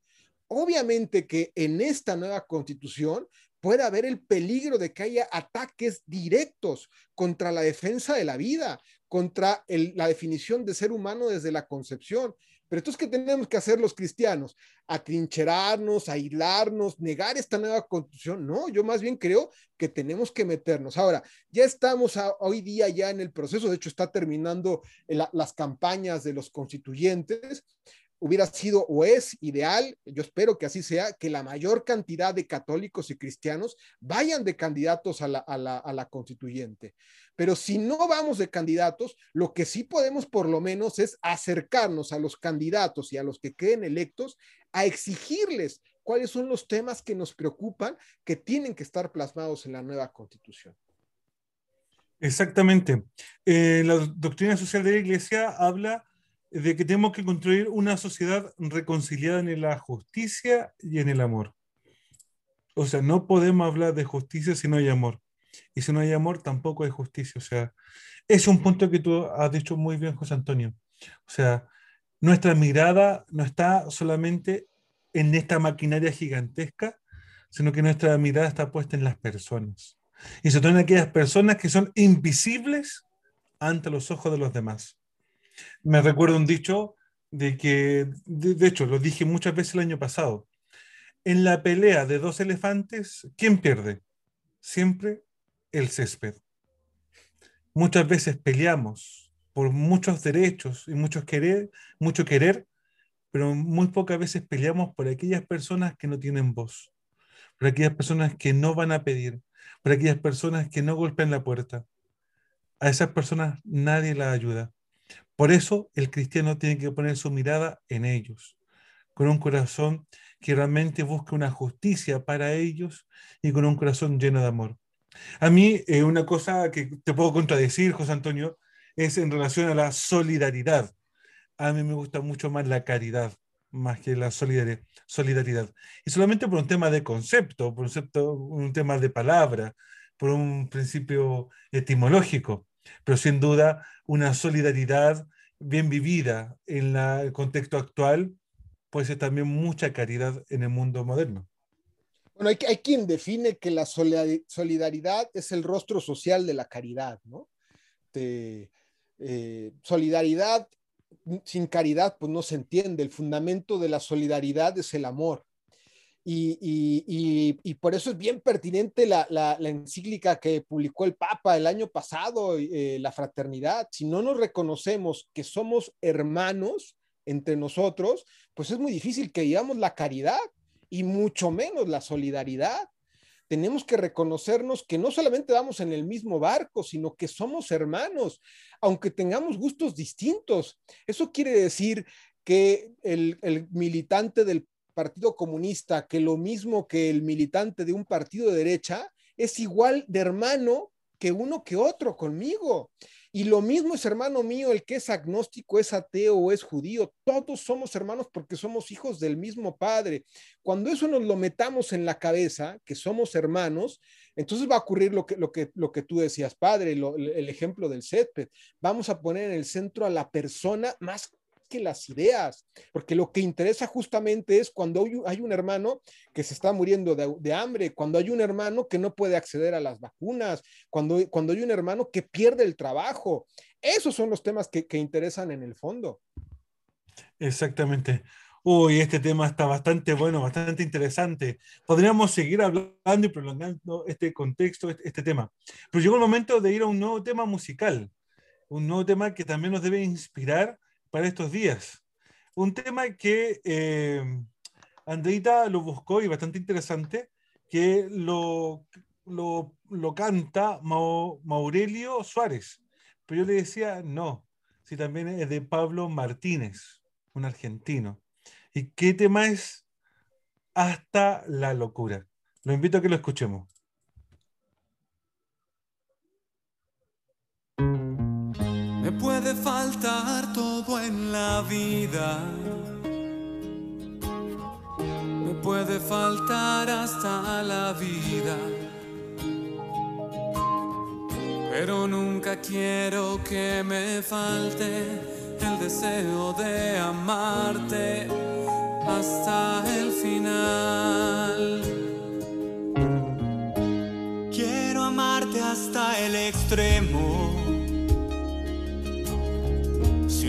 Obviamente que en esta nueva constitución puede haber el peligro de que haya ataques directos contra la defensa de la vida, contra la definición de ser humano desde la concepción. Pero entonces, ¿qué tenemos que hacer los cristianos? ¿Atrincherarnos, aislarnos, negar esta nueva constitución? No, yo más bien creo que tenemos que meternos. Ahora, ya estamos hoy día ya en el proceso, de hecho está terminando la, las campañas de los constituyentes hubiera sido o es ideal, yo espero que así sea, que la mayor cantidad de católicos y cristianos vayan de candidatos a la, a la, constituyente. Pero si no vamos de candidatos, lo que sí podemos por lo menos es acercarnos a los candidatos y a los que queden electos a exigirles cuáles son los temas que nos preocupan, que tienen que estar plasmados en la nueva constitución. Exactamente. Eh, la doctrina social de la Iglesia habla de que tenemos que construir una sociedad reconciliada en la justicia y en el amor. O sea, no podemos hablar de justicia si no hay amor. Y si no hay amor, tampoco hay justicia. O sea, es un punto que tú has dicho muy bien, José Antonio. O sea, nuestra mirada no está solamente en esta maquinaria gigantesca, sino que nuestra mirada está puesta en las personas. Y sobre todo en aquellas personas que son invisibles ante los ojos de los demás. Me recuerdo un dicho de que, de, de, hecho, lo dije muchas veces el año pasado. En la pelea de dos elefantes, ¿quién pierde? Siempre el césped. Muchas veces peleamos por muchos derechos y muchos querer, mucho querer, pero muy pocas veces peleamos por aquellas personas que no tienen voz, por aquellas personas que no van a pedir, por aquellas personas que no golpean la puerta. A esas personas nadie las ayuda. Por eso el cristiano tiene que poner su mirada en ellos, con un corazón que realmente busque una justicia para ellos y con un corazón lleno de amor. A mí, eh, una cosa que te puedo contradecir, José Antonio, es en relación a la solidaridad. A mí me gusta mucho más la caridad, más que la solidaridad. Y solamente por un tema de concepto, por concepto, un tema de palabra, por un principio etimológico, pero sin duda una solidaridad bien vivida en el contexto actual puede ser también mucha caridad en el mundo moderno. Bueno, hay, hay, quien define que la solidaridad es el rostro social de la caridad, ¿no? De, eh, solidaridad sin caridad, pues no se entiende. El fundamento de la solidaridad es el amor. Y, y, y, por eso es bien pertinente la, la, la, encíclica que publicó el Papa el año pasado, eh, la fraternidad. Si no nos reconocemos que somos hermanos entre nosotros, pues es muy difícil que digamos la caridad y mucho menos la solidaridad. Tenemos que reconocernos que no solamente vamos en el mismo barco, sino que somos hermanos, aunque tengamos gustos distintos. Eso quiere decir que el, el militante del Partido Comunista, que lo mismo que el militante de un partido de derecha, es igual de hermano que uno que otro conmigo. Y lo mismo es hermano mío, el que es agnóstico, es ateo o es judío. Todos somos hermanos porque somos hijos del mismo Padre. Cuando eso nos lo metamos en la cabeza, que somos hermanos, entonces va a ocurrir lo que, lo que, lo que tú decías, Padre, el ejemplo del césped. Vamos a poner en el centro a la persona más que las ideas, porque lo que interesa justamente es cuando hay un hermano que se está muriendo de, de, hambre, cuando hay un hermano que no puede acceder a las vacunas, cuando, cuando hay un hermano que pierde el trabajo. Esos son los temas que, que interesan en el fondo. Exactamente. Uy, este tema está bastante bueno, bastante interesante. Podríamos seguir hablando y prolongando este contexto, este, este tema. Pero llegó el momento de ir a un nuevo tema musical, un nuevo tema que también nos debe inspirar para estos días. Un tema que eh, Andreita lo buscó y bastante interesante, que lo, lo, canta Mau- Maurelio Suárez, pero yo le decía, no, si también es de Pablo Martínez, un argentino. ¿Y qué tema es? Hasta la locura. Lo invito a que lo escuchemos. Puede faltar todo en la vida. Me puede faltar hasta la vida. Pero nunca quiero que me falte el deseo de amarte hasta el final. Quiero amarte hasta el extremo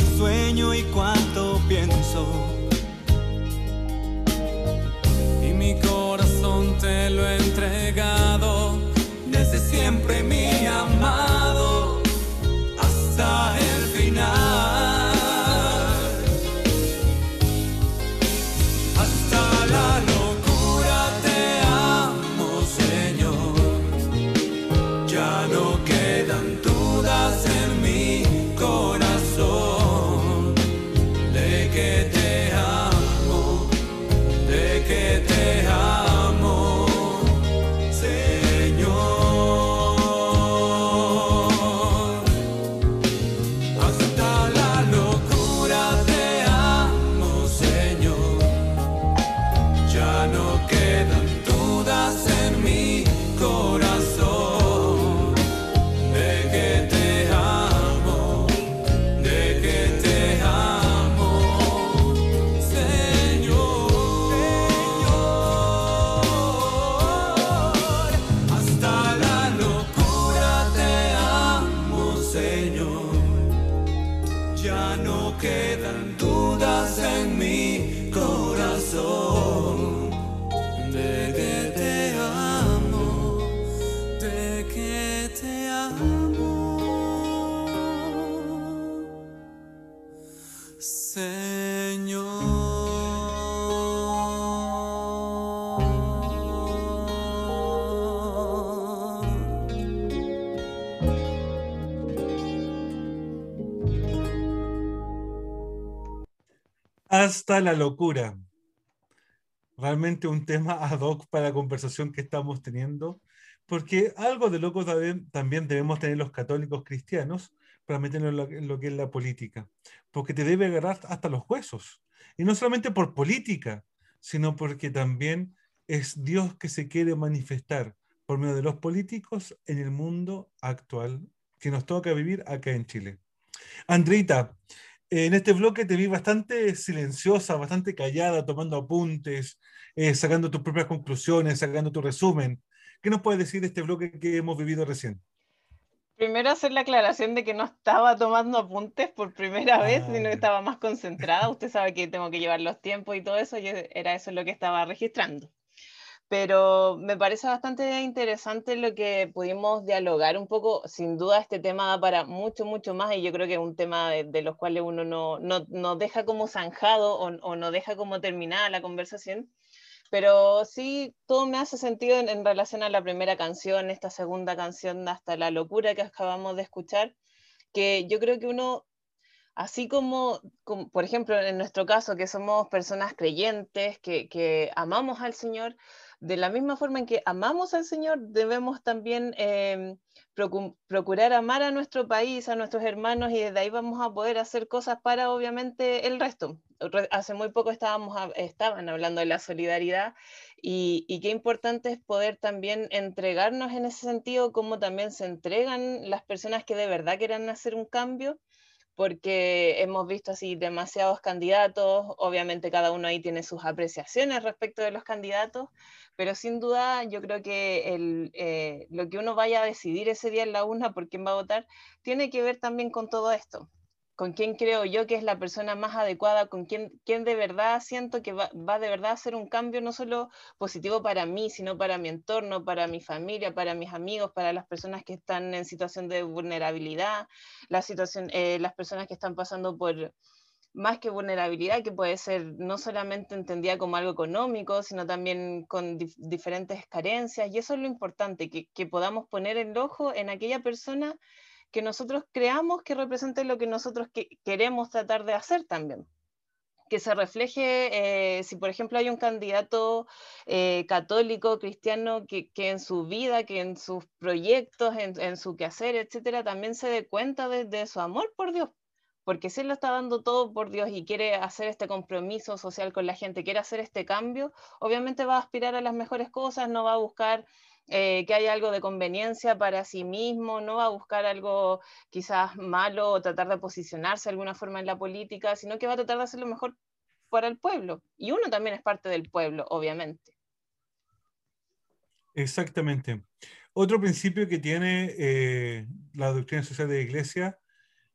Sueño y cuanto pienso. Y mi corazón te lo Hasta la locura. Realmente un tema [laughs] ad hoc para la conversación que estamos teniendo, porque algo de loco también, debemos tener los católicos cristianos para meternos en lo que es la política, porque te debe agarrar hasta los huesos. Y no solamente por política, sino porque también es Dios que se quiere manifestar por medio de los políticos en el mundo actual que nos toca vivir acá en Chile. Andrita, en este bloque te vi bastante silenciosa, bastante callada, tomando apuntes, eh, sacando tus propias conclusiones, sacando tu resumen. ¿Qué nos puedes decir de este bloque que hemos vivido recién? Primero hacer la aclaración de que no estaba tomando apuntes por primera vez, Ah, sino ya. que estaba más concentrada. Usted sabe que tengo que llevar los tiempos y todo eso, y era eso lo que estaba registrando. Pero me parece bastante interesante lo que pudimos dialogar un poco. Sin duda este tema da para mucho, mucho más y yo creo que es un tema de, de los cuales uno no, no, no deja como zanjado o, o no deja como terminada la conversación. Pero sí, todo me hace sentido en, en relación a la primera canción, esta segunda canción, hasta la locura que acabamos de escuchar, que yo creo que uno Así como, como, por ejemplo, en nuestro caso, que somos personas creyentes, que, que, amamos al Señor, de la misma forma en que amamos al Señor, debemos también eh, procurar amar a nuestro país, a nuestros hermanos, y desde ahí vamos a poder hacer cosas para, obviamente, el resto. Hace muy poco estábamos, estaban hablando de la solidaridad y, y qué importante es poder también entregarnos en ese sentido, como también se entregan las personas que de verdad quieran hacer un cambio porque hemos visto así demasiados candidatos, obviamente cada uno ahí tiene sus apreciaciones respecto de los candidatos, pero sin duda yo creo que el, eh, lo que uno vaya a decidir ese día en la urna por quién va a votar tiene que ver también con todo esto con quién creo yo que es la persona más adecuada, con quién, quién de verdad siento que va, va, de verdad a hacer un cambio no solo positivo para mí, sino para mi entorno, para mi familia, para mis amigos, para las personas que están en situación de vulnerabilidad, la situación, eh, las personas que están pasando por más que vulnerabilidad, que puede ser no solamente entendida como algo económico, sino también con dif diferentes carencias. Y eso es lo importante, que, que podamos poner el ojo en aquella persona que nosotros creamos que represente lo que nosotros que queremos tratar de hacer también. Que se refleje, eh, si por ejemplo hay un candidato eh, católico, cristiano, que, que, en su vida, que en sus proyectos, en, en su quehacer, etcétera, también se dé cuenta de, de su amor por Dios porque si él lo está dando todo por Dios y quiere hacer este compromiso social con la gente, quiere hacer este cambio, obviamente va a aspirar a las mejores cosas, no va a buscar eh, que haya algo de conveniencia para sí mismo, no va a buscar algo quizás malo o tratar de posicionarse de alguna forma en la política, sino que va a tratar de hacer lo mejor para el pueblo. Y uno también es parte del pueblo, obviamente. Exactamente. Otro principio que tiene eh, la doctrina social de la Iglesia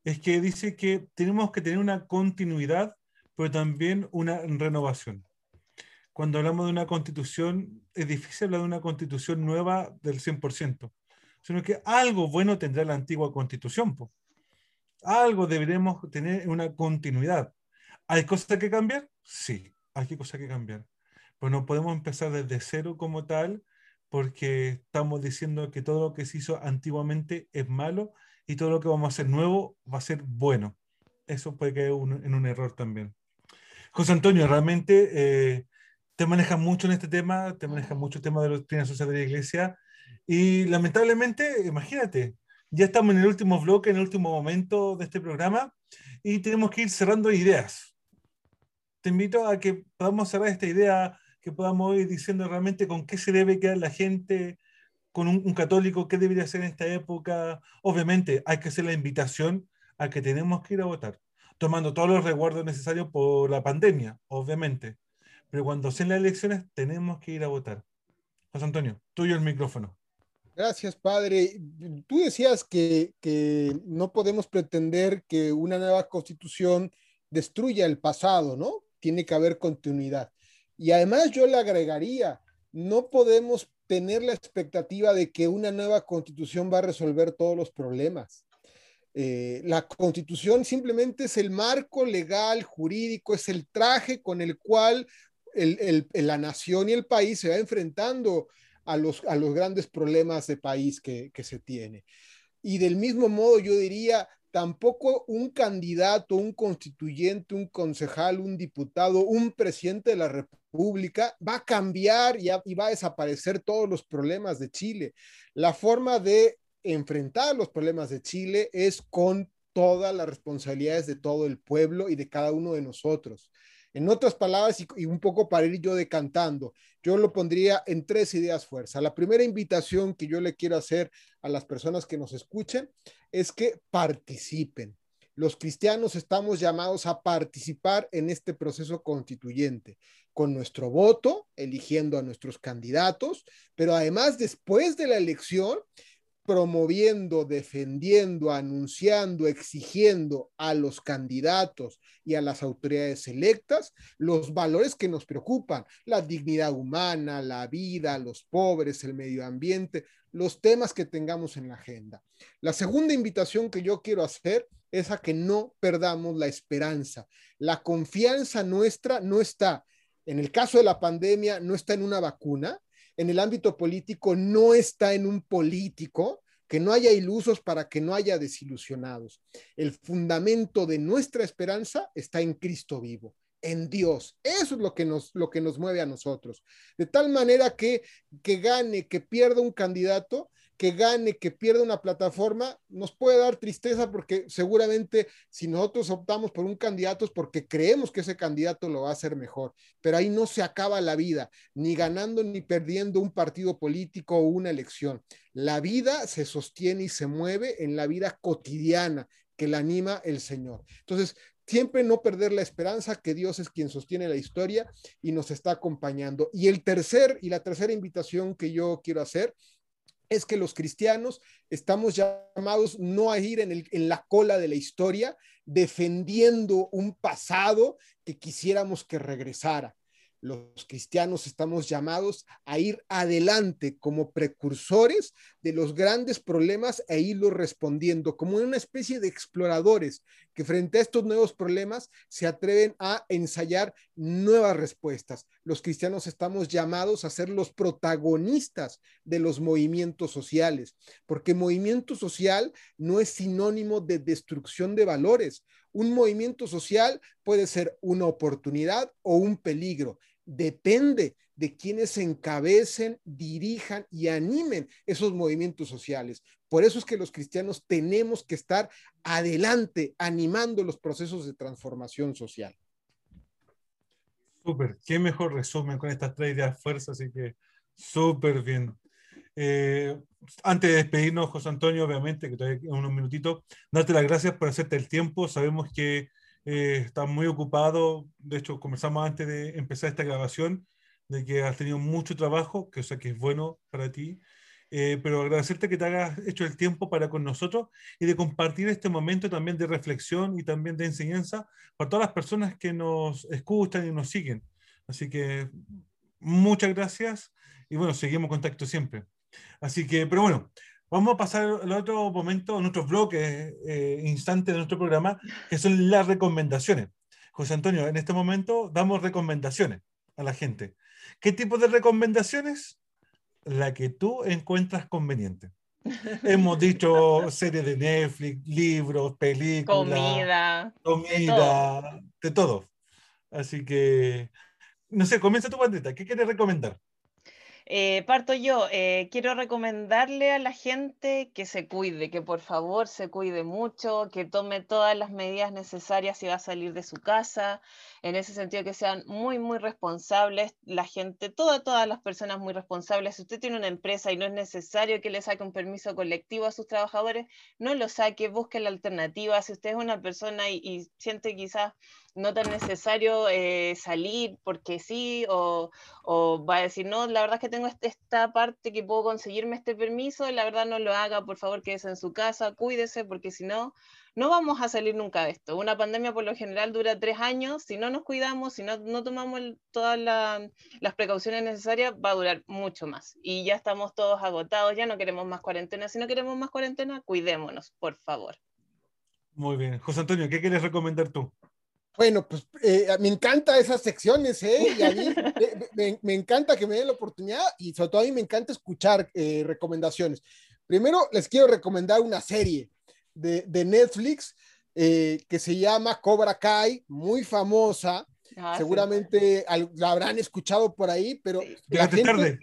es que dice que tenemos que tener una continuidad, pero también una renovación cuando hablamos de una constitución, es difícil hablar de una constitución nueva del 100%, sino que algo bueno tendrá la antigua constitución. Po. Algo deberemos tener una continuidad. ¿Hay cosas que cambiar? Sí, hay cosas que cambiar. Pues no podemos empezar desde cero como tal, porque estamos diciendo que todo lo que se hizo antiguamente es malo y todo lo que vamos a hacer nuevo va a ser bueno. Eso puede caer un, en un error también. José Antonio, realmente eh, te manejas mucho en este tema, te manejas mucho el tema de la doctrina social de la iglesia, y lamentablemente, imagínate, ya estamos en el último bloque, en el último momento de este programa, y tenemos que ir cerrando ideas. Te invito a que podamos cerrar esta idea, que podamos ir diciendo realmente con qué se debe quedar la gente, con un, un católico, qué debería hacer en esta época. Obviamente, hay que hacer la invitación a que tenemos que ir a votar, tomando todos los resguardos necesarios por la pandemia, obviamente pero cuando sean las elecciones tenemos que ir a votar. José Antonio, tuyo el micrófono. Gracias, padre. Tú decías que, que, no podemos pretender que una nueva constitución destruya el pasado, ¿no? Tiene que haber continuidad. Y además yo le agregaría, no podemos tener la expectativa de que una nueva constitución va a resolver todos los problemas. Eh, la constitución simplemente es el marco legal, jurídico, es el traje con el cual la nación y el país se va enfrentando a los, a los grandes problemas de país que, que se tiene. Y del mismo modo, yo diría, tampoco un candidato, un constituyente, un concejal, un diputado, un presidente de la República va a cambiar y, va a desaparecer todos los problemas de Chile. La forma de enfrentar los problemas de Chile es con todas las responsabilidades de todo el pueblo y de cada uno de nosotros. En otras palabras, y, un poco para ir yo decantando, yo lo pondría en tres ideas fuerza. La primera invitación que yo le quiero hacer a las personas que nos escuchen es que participen. Los cristianos estamos llamados a participar en este proceso constituyente con nuestro voto, eligiendo a nuestros candidatos, pero además después de la elección, promoviendo, defendiendo, anunciando, exigiendo a los candidatos y a las autoridades electas los valores que nos preocupan, la dignidad humana, la vida, los pobres, el medio ambiente, los temas que tengamos en la agenda. La segunda invitación que yo quiero hacer es a que no perdamos la esperanza. La confianza nuestra no está En el caso de la pandemia, no está en una vacuna. En el ámbito político, no está en un político. Que no haya ilusos para que no haya desilusionados. El fundamento de nuestra esperanza está en Cristo vivo en Dios. Eso es lo que nos, lo que nos mueve a nosotros. De tal manera que, que gane, que pierda un candidato, que gane, que pierda una plataforma, nos puede dar tristeza porque seguramente si nosotros optamos por un candidato es porque creemos que ese candidato lo va a hacer mejor. Pero ahí no se acaba la vida, ni ganando ni perdiendo un partido político o una elección. La vida se sostiene y se mueve en la vida cotidiana que la anima el Señor. Entonces, siempre no perder la esperanza que Dios es quien sostiene la historia y nos está acompañando. Y el tercer y la tercera invitación que yo quiero hacer es que los cristianos estamos llamados no a ir en, el, la cola de la historia defendiendo un pasado que quisiéramos que regresara los cristianos estamos llamados a ir adelante como precursores de los grandes problemas e irlos respondiendo, como una especie de exploradores que frente a estos nuevos problemas se atreven a ensayar nuevas respuestas. Los cristianos estamos llamados a ser los protagonistas de los movimientos sociales, porque movimiento social no es sinónimo de destrucción de valores. Un movimiento social puede ser una oportunidad o un peligro depende de quienes encabecen, dirijan y animen esos movimientos sociales. Por eso es que los cristianos tenemos que estar adelante, animando los procesos de transformación social. Súper, qué mejor resumen con estas tres ideas fuerzas, así que súper bien. Eh, antes de despedirnos, José Antonio, obviamente, que todavía unos minutitos, darte las gracias por hacerte el tiempo. Sabemos que eh, está muy ocupado. De hecho, conversamos antes de empezar esta grabación de que has tenido mucho trabajo, que o sea que es bueno para ti. Eh, pero agradecerte que te hayas hecho el tiempo para con nosotros y de compartir este momento también de reflexión y también de enseñanza para todas las personas que nos escuchan y nos siguen. Así que muchas gracias y bueno, seguimos en contacto siempre. Así que, pero bueno, Vamos a pasar al otro momento, a nuestros bloques, eh, instantes de nuestro programa, que son las recomendaciones. José Antonio, en este momento damos recomendaciones a la gente. ¿Qué tipo de recomendaciones? La que tú encuentras conveniente. [laughs] Hemos dicho series de Netflix, libros, películas, comida, comida, de todo. de todo. Así que, no sé, comienza tu bandita. ¿Qué quieres recomendar? Eh, parto yo. Eh, quiero recomendarle a la gente que se cuide, que por favor se cuide mucho, que tome todas las medidas necesarias si va a salir de su casa. En ese sentido, que sean muy, muy responsables. La gente, todas, todas las personas muy responsables. Si usted tiene una empresa y no es necesario que le saque un permiso colectivo a sus trabajadores, no lo saque, busque la alternativa. Si usted es una persona y, y siente quizás no tan necesario eh, salir porque sí, o, o, va a decir, no, la verdad es que tengo esta parte que puedo conseguirme este permiso, la verdad no lo haga, por favor quédese en su casa, cuídese, porque si no, no vamos a salir nunca de esto. Una pandemia por lo general dura tres años, si no nos cuidamos, si no, no tomamos todas la, las precauciones necesarias, va a durar mucho más. Y ya estamos todos agotados, ya no queremos más cuarentena, si no queremos más cuarentena, cuidémonos, por favor. Muy bien. José Antonio, ¿qué quieres recomendar tú? Bueno, pues eh, me encanta esas secciones, ¿eh? Y a mí [laughs] me, me, encanta que me den la oportunidad y sobre todo a mí me encanta escuchar eh, recomendaciones. Primero, les quiero recomendar una serie de, de Netflix eh, que se llama Cobra Kai, muy famosa. Ah, Seguramente sí. la habrán escuchado por ahí, pero... Sí. La gente, tarde.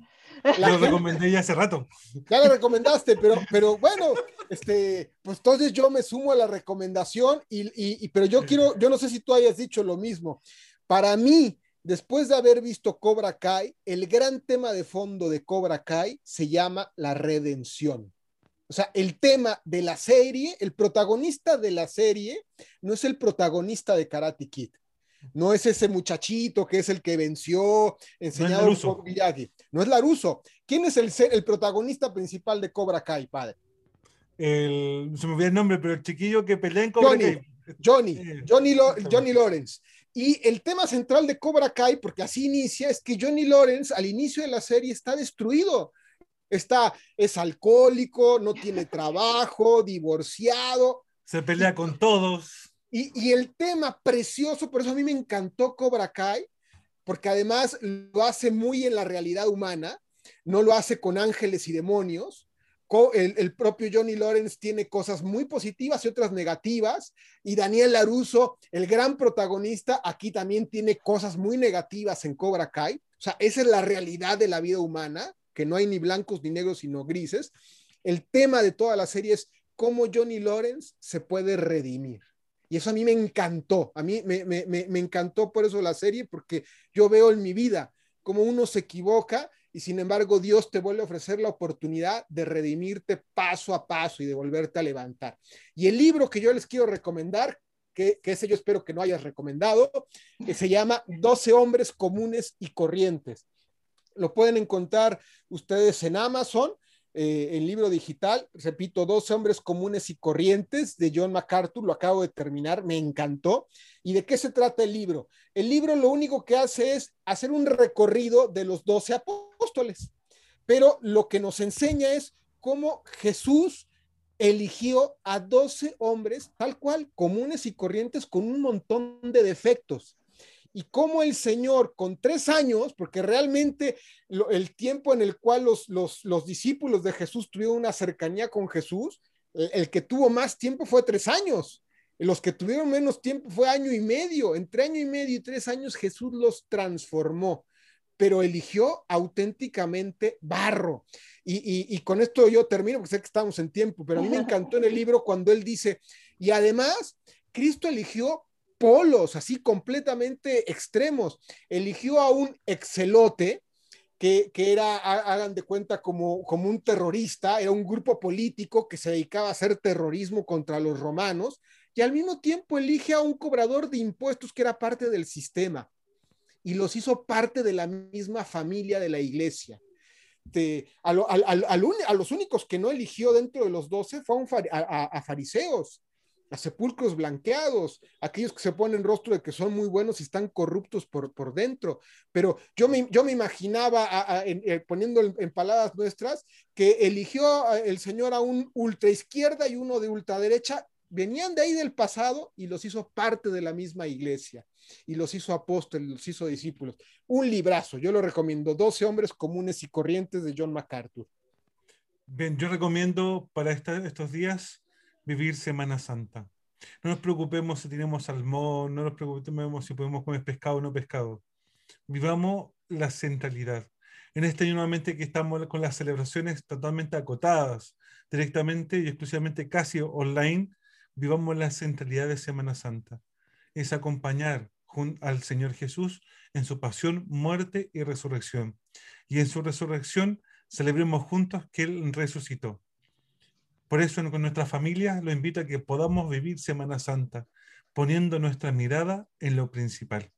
La lo recomendé ya hace rato. Ya lo recomendaste, pero, pero bueno, este, pues entonces yo me sumo a la recomendación y, y, y, pero yo quiero, yo no sé si tú hayas dicho lo mismo. Para mí, después de haber visto Cobra Kai, el gran tema de fondo de Cobra Kai se llama la redención. O sea, el tema de la serie, el protagonista de la serie no es el protagonista de Karate Kid. No es ese muchachito que es el que venció, enseñado no por Miyagi. No es Laruso. ¿Quién es el, el protagonista principal de Cobra Kai, padre? El, se me olvidó el nombre, pero el chiquillo que pelea en Cobra Johnny, Kai. Johnny, Johnny, Lo, Johnny Lawrence. Y el tema central de Cobra Kai, porque así inicia, es que Johnny Lawrence al inicio de la serie está destruido. Está, es alcohólico, no tiene trabajo, divorciado. Se pelea con todos. Y, el tema precioso, por eso a mí me encantó Cobra Kai, porque además lo hace muy en la realidad humana, no lo hace con ángeles y demonios, el, el, propio Johnny Lawrence tiene cosas muy positivas y otras negativas, y Daniel Laruso, el gran protagonista, aquí también tiene cosas muy negativas en Cobra Kai. O sea, esa es la realidad de la vida humana, que no hay ni blancos ni negros, sino grises. El tema de toda la serie es cómo Johnny Lawrence se puede redimir. Y eso a mí me encantó, a mí me, encantó por eso la serie, porque yo veo en mi vida cómo uno se equivoca y sin embargo Dios te vuelve a ofrecer la oportunidad de redimirte paso a paso y de volverte a levantar. Y el libro que yo les quiero recomendar, que, que ese yo espero que no hayas recomendado, que se llama 12 hombres comunes y corrientes. Lo pueden encontrar ustedes en Amazon eh, el libro digital, repito, Dos hombres comunes y corrientes de John MacArthur, lo acabo de terminar, me encantó. ¿Y de qué se trata el libro? El libro lo único que hace es hacer un recorrido de los doce apóstoles, pero lo que nos enseña es cómo Jesús eligió a doce hombres tal cual, comunes y corrientes, con un montón de defectos y cómo el Señor con tres años, porque realmente el tiempo en el cual los, los, discípulos de Jesús tuvieron una cercanía con Jesús, el, que tuvo más tiempo fue tres años. Los que tuvieron menos tiempo fue año y medio. Entre año y medio y tres años Jesús los transformó, pero eligió auténticamente barro. Y, y, con esto yo termino, porque sé que estamos en tiempo, pero a mí me encantó en el libro cuando él dice, y además, Cristo eligió polos así completamente extremos. Eligió a un excelote, que, que, era, hagan de cuenta, como, como un terrorista, era un grupo político que se dedicaba a hacer terrorismo contra los romanos, y al mismo tiempo elige a un cobrador de impuestos que era parte del sistema, y los hizo parte de la misma familia de la iglesia. A, los únicos que no eligió dentro de los doce fue a, fariseos, a sepulcros blanqueados, aquellos que se ponen rostro de que son muy buenos y están corruptos por, por dentro. Pero yo me, yo me imaginaba, eh, poniendo en, palabras nuestras, que eligió el Señor a un ultra izquierda y uno de ultraderecha, venían de ahí del pasado y los hizo parte de la misma iglesia y los hizo apóstoles, los hizo discípulos. Un librazo, yo lo recomiendo, 12 hombres comunes y corrientes de John MacArthur. Bien, yo recomiendo para estos días vivir Semana Santa. No nos preocupemos si tenemos salmón, no nos preocupemos si podemos comer pescado o no pescado. Vivamos la centralidad. En este año nuevamente que estamos con las celebraciones totalmente acotadas, directamente y exclusivamente casi online, vivamos la centralidad de Semana Santa. Es acompañar al Señor Jesús en su pasión, muerte y resurrección. Y en su resurrección celebremos juntos que Él resucitó. Por eso con nuestra familia lo invito a que podamos vivir Semana Santa, poniendo nuestra mirada en lo principal.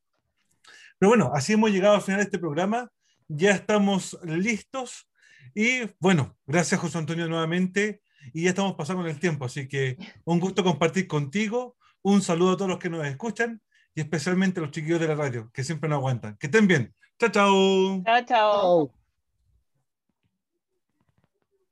Pero bueno, así hemos llegado al final de este programa. Ya estamos listos. Y bueno, gracias José Antonio nuevamente. Y ya estamos pasando el tiempo. Así que un gusto compartir contigo. Un saludo a todos los que nos escuchan y especialmente a los chiquillos de la radio, que siempre nos aguantan. Que estén bien. Chao, chao. Chao, chao.